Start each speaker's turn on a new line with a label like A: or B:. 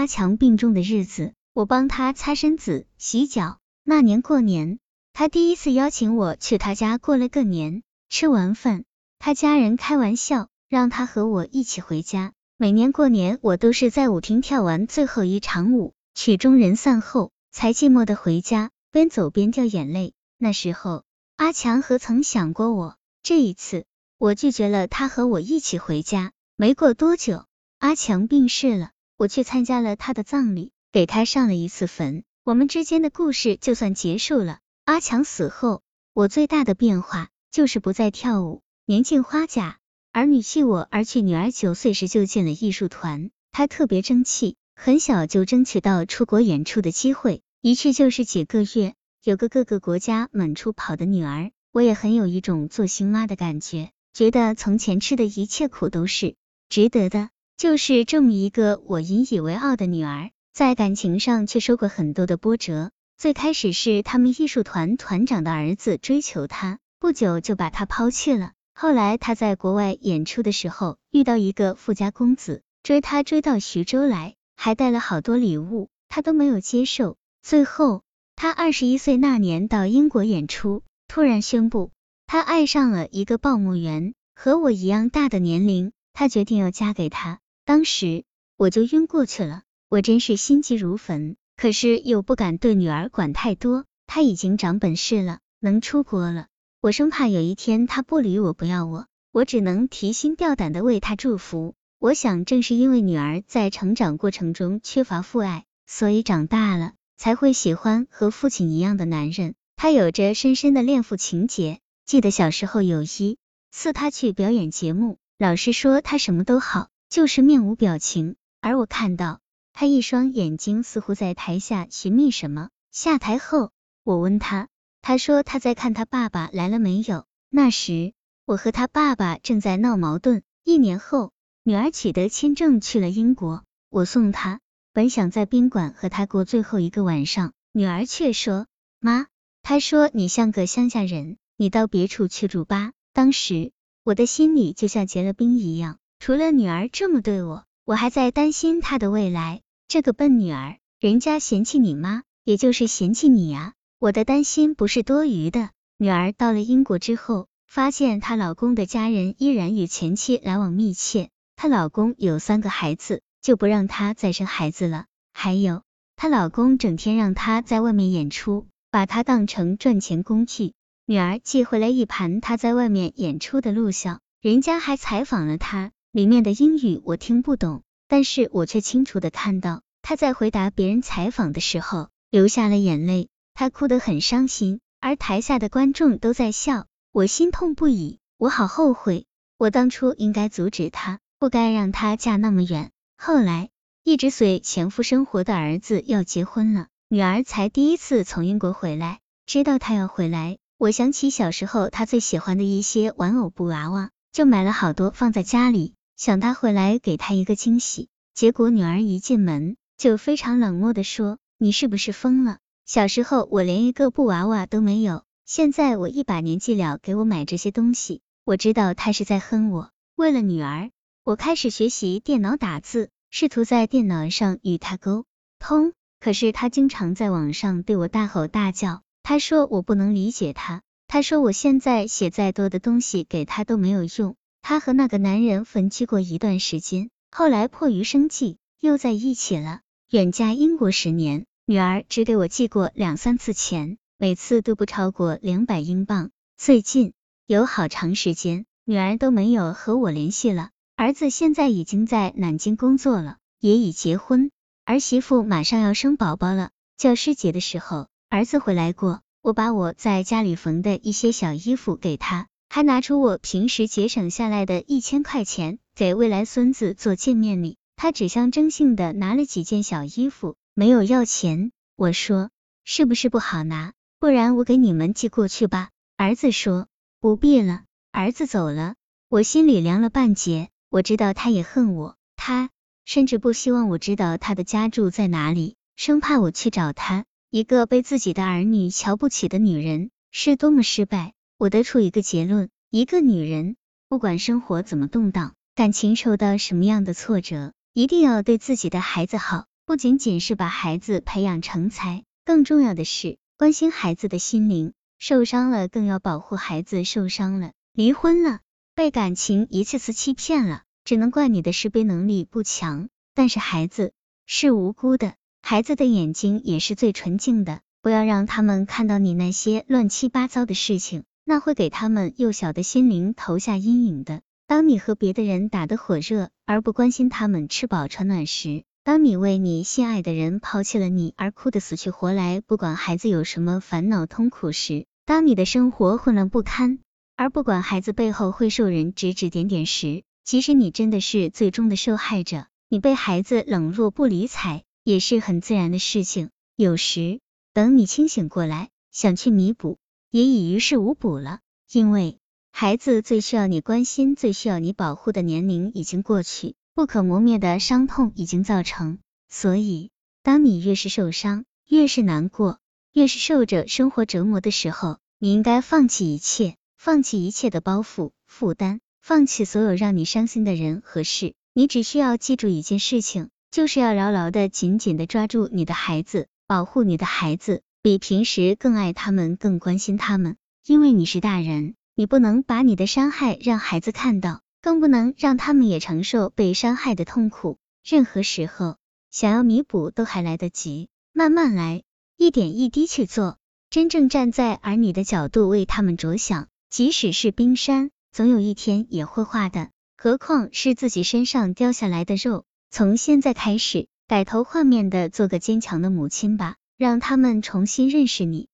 A: 阿强病重的日子，我帮他擦身子、洗脚。那年过年，他第一次邀请我去他家过了个年。吃完饭，他家人开玩笑，让他和我一起回家。每年过年，我都是在舞厅跳完最后一场舞，曲终人散后，才寂寞的回家，边走边掉眼泪。那时候，阿强何曾想过我？这一次，我拒绝了他和我一起回家。没过多久，阿强病逝了，我去参加了他的葬礼，给他上了一次坟。我们之间的故事就算结束了。阿强死后，我最大的变化就是不再跳舞，年近花甲。儿女弃我而去，女儿九岁时就进了艺术团，她特别争气，很小就争取到出国演出的机会，一去就是几个月，有个各个国家满处跑的女儿，我也很有一种做新妈的感觉，觉得从前吃的一切苦都是值得的，就是这么一个我引以为傲的女儿，在感情上却受过很多的波折。最开始是他们艺术团团长的儿子追求她，不久就把她抛弃了。后来她在国外演出的时候，遇到一个富家公子，追她追到徐州来，还带了好多礼物，她都没有接受。最后她二十一岁那年到英国演出，突然宣布她爱上了一个报幕员，和我一样大的年龄，她决定要嫁给他。当时我就晕过去了，我真是心急如焚，可是又不敢对女儿管太多，他已经长本事了，能出国了。我生怕有一天他不理我，不要我，我只能提心吊胆的为他祝福。我想，正是因为女儿在成长过程中缺乏父爱，所以长大了才会喜欢和父亲一样的男人。他有着深深的恋父情节。记得小时候有一次他去表演节目，老师说他什么都好，就是面无表情。而我看到他一双眼睛似乎在台下寻觅什么。下台后，我问他。他说他在看他爸爸来了没有。那时我和他爸爸正在闹矛盾。一年后，女儿取得签证去了英国，我送她，本想在宾馆和她过最后一个晚上，女儿却说：“妈，他说你像个乡下人，你到别处去住吧。”当时我的心里就像结了冰一样。除了女儿这么对我，我还在担心她的未来。这个笨女儿，人家嫌弃你妈，也就是嫌弃你呀。我的担心不是多余的。女儿到了英国之后，发现她老公的家人依然与前妻来往密切。她老公有三个孩子，就不让她再生孩子了。还有，她老公整天让她在外面演出，把她当成赚钱工具。女儿寄回来一盘她在外面演出的录像，人家还采访了她，里面的英语我听不懂，但是我却清楚的看到她在回答别人采访的时候流下了眼泪。他哭得很伤心，而台下的观众都在笑，我心痛不已，我好后悔，我当初应该阻止他，不该让他嫁那么远。后来，一直随前夫生活的儿子要结婚了，女儿才第一次从英国回来，知道他要回来，我想起小时候他最喜欢的一些玩偶布娃娃，就买了好多放在家里，想他回来给他一个惊喜。结果女儿一进门就非常冷漠的说：“你是不是疯了？”小时候我连一个布娃娃都没有，现在我一把年纪了，给我买这些东西，我知道他是在恨我。为了女儿，我开始学习电脑打字，试图在电脑上与他沟通。可是他经常在网上对我大吼大叫，他说我不能理解他，他说我现在写再多的东西给他都没有用。他和那个男人分居过一段时间，后来迫于生计又在一起了，远嫁英国十年。女儿只给我寄过两三次钱，每次都不超过两百英镑。最近有好长时间，女儿都没有和我联系了。儿子现在已经在南京工作了，也已结婚，儿媳妇马上要生宝宝了。教师节的时候，儿子回来过，我把我在家里缝的一些小衣服给他，还拿出我平时节省下来的一千块钱给未来孙子做见面礼。他只象征性的拿了几件小衣服。没有要钱，我说是不是不好拿？不然我给你们寄过去吧。儿子说不必了。儿子走了，我心里凉了半截。我知道他也恨我，他甚至不希望我知道他的家住在哪里，生怕我去找他。一个被自己的儿女瞧不起的女人是多么失败。我得出一个结论：一个女人不管生活怎么动荡，感情受到什么样的挫折，一定要对自己的孩子好。不仅仅是把孩子培养成才，更重要的是关心孩子的心灵。受伤了，更要保护孩子；受伤了，离婚了，被感情一次次欺骗了，只能怪你的识别能力不强。但是孩子是无辜的，孩子的眼睛也是最纯净的，不要让他们看到你那些乱七八糟的事情，那会给他们幼小的心灵投下阴影的。当你和别的人打得火热，而不关心他们吃饱穿暖时；当你为你心爱的人抛弃了你而哭得死去活来，不管孩子有什么烦恼痛苦时；当你的生活混乱不堪，而不管孩子背后会受人指指点点时，其实你真的是最终的受害者。你被孩子冷落不理睬，也是很自然的事情。有时，等你清醒过来，想去弥补，也已于事无补了，因为。孩子最需要你关心、最需要你保护的年龄已经过去，不可磨灭的伤痛已经造成。所以，当你越是受伤、越是难过、越是受着生活折磨的时候，你应该放弃一切，放弃一切的包袱、负担，放弃所有让你伤心的人和事。你只需要记住一件事情，就是要牢牢的、紧紧的抓住你的孩子，保护你的孩子，比平时更爱他们、更关心他们，因为你是大人。你不能把你的伤害让孩子看到，更不能让他们也承受被伤害的痛苦。任何时候，想要弥补都还来得及，慢慢来，一点一滴去做。真正站在儿女的角度为他们着想，即使是冰山，总有一天也会化的，何况是自己身上掉下来的肉。从现在开始，改头换面的做个坚强的母亲吧，让他们重新认识你。